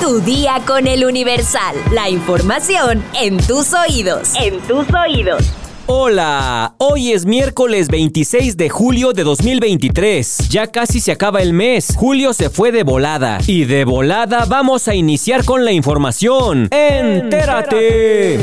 Tu día con el Universal. La información en tus oídos. En tus oídos. Hola, hoy es miércoles 26 de julio de 2023. Ya casi se acaba el mes. Julio se fue de volada. Y de volada vamos a iniciar con la información. ¡Entérate!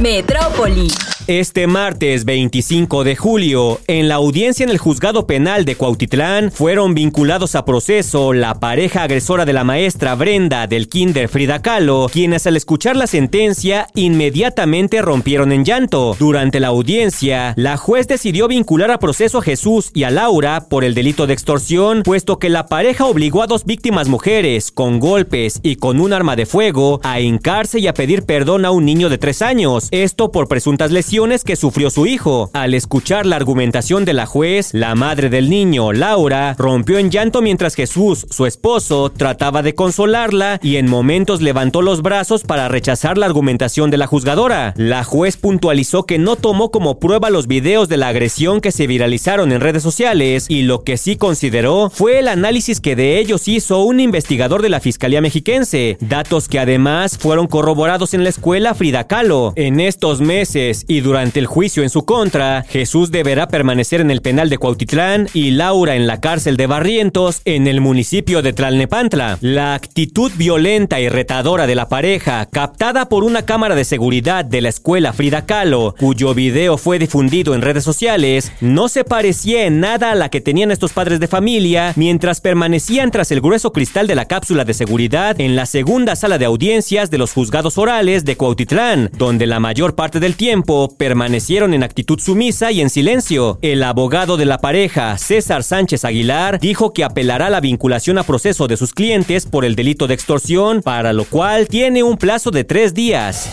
Metrópoli. Este martes 25 de julio, en la audiencia en el juzgado penal de Cuautitlán, fueron vinculados a proceso la pareja agresora de la maestra Brenda del Kinder Frida Kahlo, quienes al escuchar la sentencia inmediatamente rompieron en llanto. Durante la audiencia, la juez decidió vincular a proceso a Jesús y a Laura por el delito de extorsión, puesto que la pareja obligó a dos víctimas mujeres, con golpes y con un arma de fuego, a hincarse y a pedir perdón a un niño de tres años, esto por presuntas lesiones que sufrió su hijo. Al escuchar la argumentación de la juez, la madre del niño, Laura, rompió en llanto mientras Jesús, su esposo, trataba de consolarla y en momentos levantó los brazos para rechazar la argumentación de la juzgadora. La juez puntualizó que no tomó como prueba los videos de la agresión que se viralizaron en redes sociales y lo que sí consideró fue el análisis que de ellos hizo un investigador de la Fiscalía Mexiquense, datos que además fueron corroborados en la escuela Frida Kahlo. En estos meses y durante el juicio en su contra, Jesús deberá permanecer en el penal de Cuautitlán y Laura en la cárcel de Barrientos en el municipio de Tlalnepantla. La actitud violenta y retadora de la pareja, captada por una cámara de seguridad de la escuela Frida Kahlo, cuyo video fue difundido en redes sociales, no se parecía en nada a la que tenían estos padres de familia mientras permanecían tras el grueso cristal de la cápsula de seguridad en la segunda sala de audiencias de los juzgados orales de Cuautitlán, donde la mayor parte del tiempo permanecieron en actitud sumisa y en silencio. El abogado de la pareja, César Sánchez Aguilar, dijo que apelará la vinculación a proceso de sus clientes por el delito de extorsión, para lo cual tiene un plazo de tres días.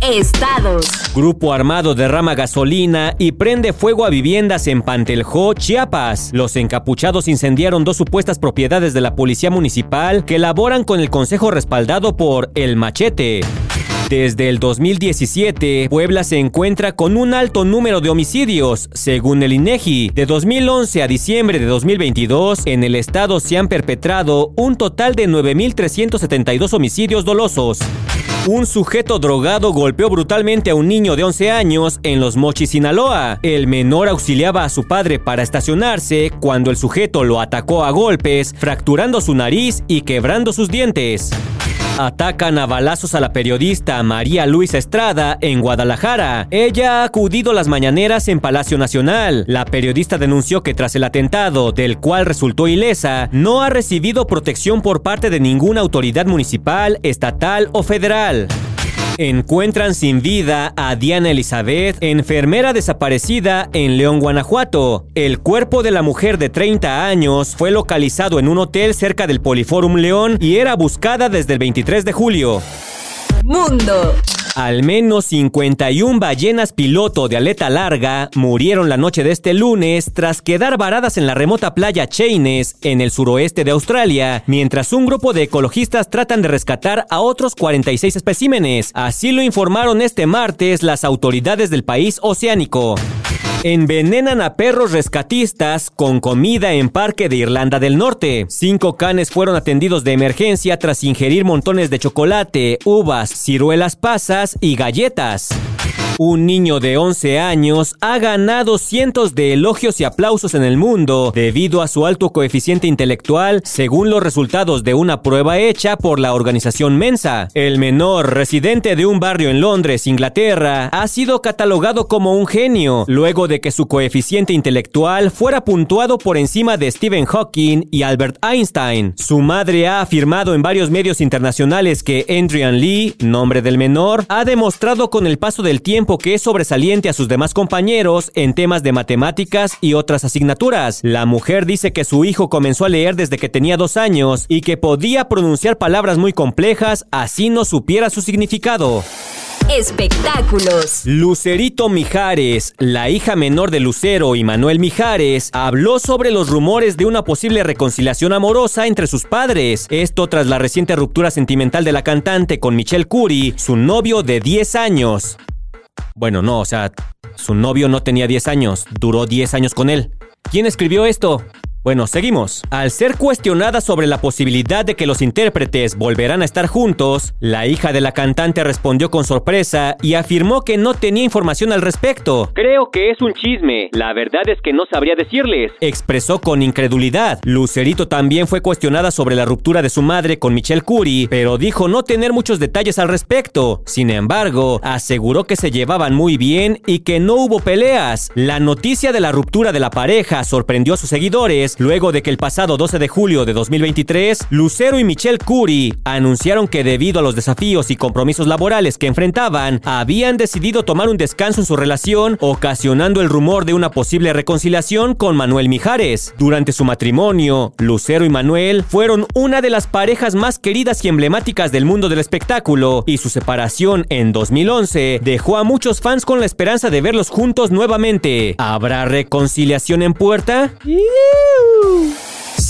Estados. Grupo armado derrama gasolina y prende fuego a viviendas en Panteljó, Chiapas. Los encapuchados incendiaron dos supuestas propiedades de la policía municipal que laboran con el consejo respaldado por El Machete. Desde el 2017, Puebla se encuentra con un alto número de homicidios. Según el INEGI, de 2011 a diciembre de 2022, en el estado se han perpetrado un total de 9.372 homicidios dolosos. Un sujeto drogado golpeó brutalmente a un niño de 11 años en Los Mochis, Sinaloa. El menor auxiliaba a su padre para estacionarse cuando el sujeto lo atacó a golpes, fracturando su nariz y quebrando sus dientes. Atacan a balazos a la periodista María Luisa Estrada en Guadalajara. Ella ha acudido las mañaneras en Palacio Nacional. La periodista denunció que tras el atentado, del cual resultó ilesa, no ha recibido protección por parte de ninguna autoridad municipal, estatal o federal. Encuentran sin vida a Diana Elizabeth, enfermera desaparecida en León, Guanajuato. El cuerpo de la mujer de 30 años fue localizado en un hotel cerca del Poliforum León y era buscada desde el 23 de julio. Mundo. Al menos 51 ballenas piloto de aleta larga murieron la noche de este lunes tras quedar varadas en la remota playa Cheines, en el suroeste de Australia, mientras un grupo de ecologistas tratan de rescatar a otros 46 especímenes. Así lo informaron este martes las autoridades del país oceánico. Envenenan a perros rescatistas con comida en Parque de Irlanda del Norte. Cinco canes fueron atendidos de emergencia tras ingerir montones de chocolate, uvas, ciruelas pasas y galletas. Un niño de 11 años ha ganado cientos de elogios y aplausos en el mundo debido a su alto coeficiente intelectual, según los resultados de una prueba hecha por la organización Mensa. El menor, residente de un barrio en Londres, Inglaterra, ha sido catalogado como un genio, luego de que su coeficiente intelectual fuera puntuado por encima de Stephen Hawking y Albert Einstein. Su madre ha afirmado en varios medios internacionales que Adrian Lee, nombre del menor, ha demostrado con el paso del tiempo que es sobresaliente a sus demás compañeros en temas de matemáticas y otras asignaturas. La mujer dice que su hijo comenzó a leer desde que tenía dos años y que podía pronunciar palabras muy complejas así no supiera su significado. Espectáculos. Lucerito Mijares, la hija menor de Lucero y Manuel Mijares, habló sobre los rumores de una posible reconciliación amorosa entre sus padres. Esto tras la reciente ruptura sentimental de la cantante con Michelle Curry, su novio de 10 años. Bueno, no, o sea, su novio no tenía 10 años, duró 10 años con él. ¿Quién escribió esto? Bueno, seguimos. Al ser cuestionada sobre la posibilidad de que los intérpretes volverán a estar juntos, la hija de la cantante respondió con sorpresa y afirmó que no tenía información al respecto. Creo que es un chisme. La verdad es que no sabría decirles. Expresó con incredulidad. Lucerito también fue cuestionada sobre la ruptura de su madre con Michelle Curry, pero dijo no tener muchos detalles al respecto. Sin embargo, aseguró que se llevaban muy bien y que no hubo peleas. La noticia de la ruptura de la pareja sorprendió a sus seguidores luego de que el pasado 12 de julio de 2023, Lucero y Michelle Curry anunciaron que debido a los desafíos y compromisos laborales que enfrentaban, habían decidido tomar un descanso en su relación, ocasionando el rumor de una posible reconciliación con Manuel Mijares. Durante su matrimonio, Lucero y Manuel fueron una de las parejas más queridas y emblemáticas del mundo del espectáculo, y su separación en 2011 dejó a muchos fans con la esperanza de verlos juntos nuevamente. ¿Habrá reconciliación en puerta? Woo!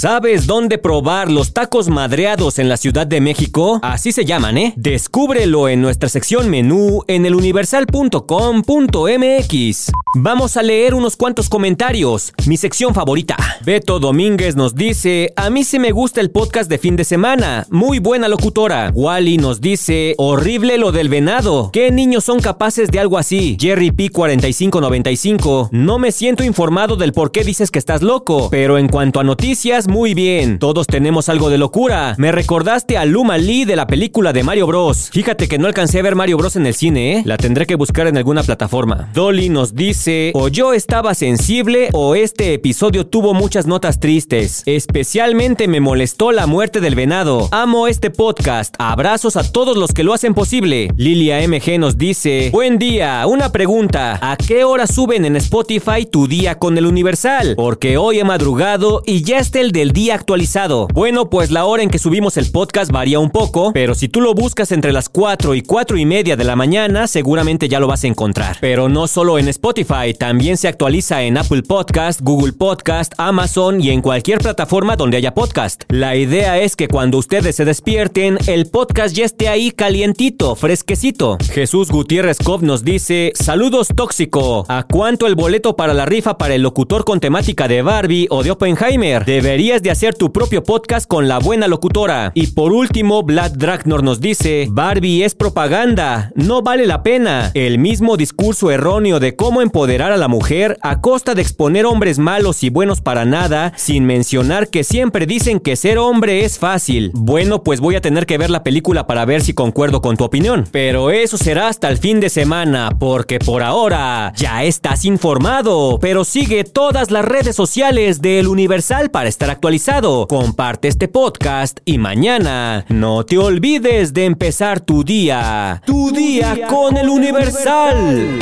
¿Sabes dónde probar los tacos madreados en la Ciudad de México? Así se llaman, ¿eh? Descúbrelo en nuestra sección menú en eluniversal.com.mx. Vamos a leer unos cuantos comentarios. Mi sección favorita. Beto Domínguez nos dice, a mí sí me gusta el podcast de fin de semana. Muy buena locutora. Wally nos dice, horrible lo del venado. ¿Qué niños son capaces de algo así? Jerry P4595, no me siento informado del por qué dices que estás loco, pero en cuanto a noticias, muy bien. Todos tenemos algo de locura. Me recordaste a Luma Lee de la película de Mario Bros. Fíjate que no alcancé a ver Mario Bros en el cine, ¿eh? La tendré que buscar en alguna plataforma. Dolly nos dice, o yo estaba sensible o este episodio tuvo muchas notas tristes. Especialmente me molestó la muerte del venado. Amo este podcast. Abrazos a todos los que lo hacen posible. Lilia MG nos dice, buen día, una pregunta. ¿A qué hora suben en Spotify tu día con el Universal? Porque hoy he madrugado y ya está el del día actualizado. Bueno, pues la hora en que subimos el podcast varía un poco, pero si tú lo buscas entre las 4 y 4 y media de la mañana, seguramente ya lo vas a encontrar. Pero no solo en Spotify, también se actualiza en Apple Podcast, Google Podcast, Amazon y en cualquier plataforma donde haya podcast. La idea es que cuando ustedes se despierten, el podcast ya esté ahí calientito, fresquecito. Jesús Gutiérrez Cov nos dice, saludos tóxico, ¿a cuánto el boleto para la rifa para el locutor con temática de Barbie o de Oppenheimer? Debería de hacer tu propio podcast con la buena locutora. Y por último, Vlad Dragnor nos dice, Barbie es propaganda, no vale la pena. El mismo discurso erróneo de cómo empoderar a la mujer a costa de exponer hombres malos y buenos para nada, sin mencionar que siempre dicen que ser hombre es fácil. Bueno, pues voy a tener que ver la película para ver si concuerdo con tu opinión. Pero eso será hasta el fin de semana, porque por ahora ya estás informado. Pero sigue todas las redes sociales del Universal para estar actualizado. Comparte este podcast y mañana no te olvides de empezar tu día. Tu, día, con el Universal.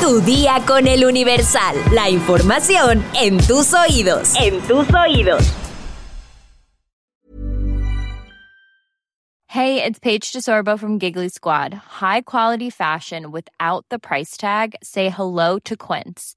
Tu día con el Universal. La información en tus oídos. En tus oídos. Hey, it's Paige DeSorbo from Giggly Squad. High quality fashion without the price tag. Say hello to Quince.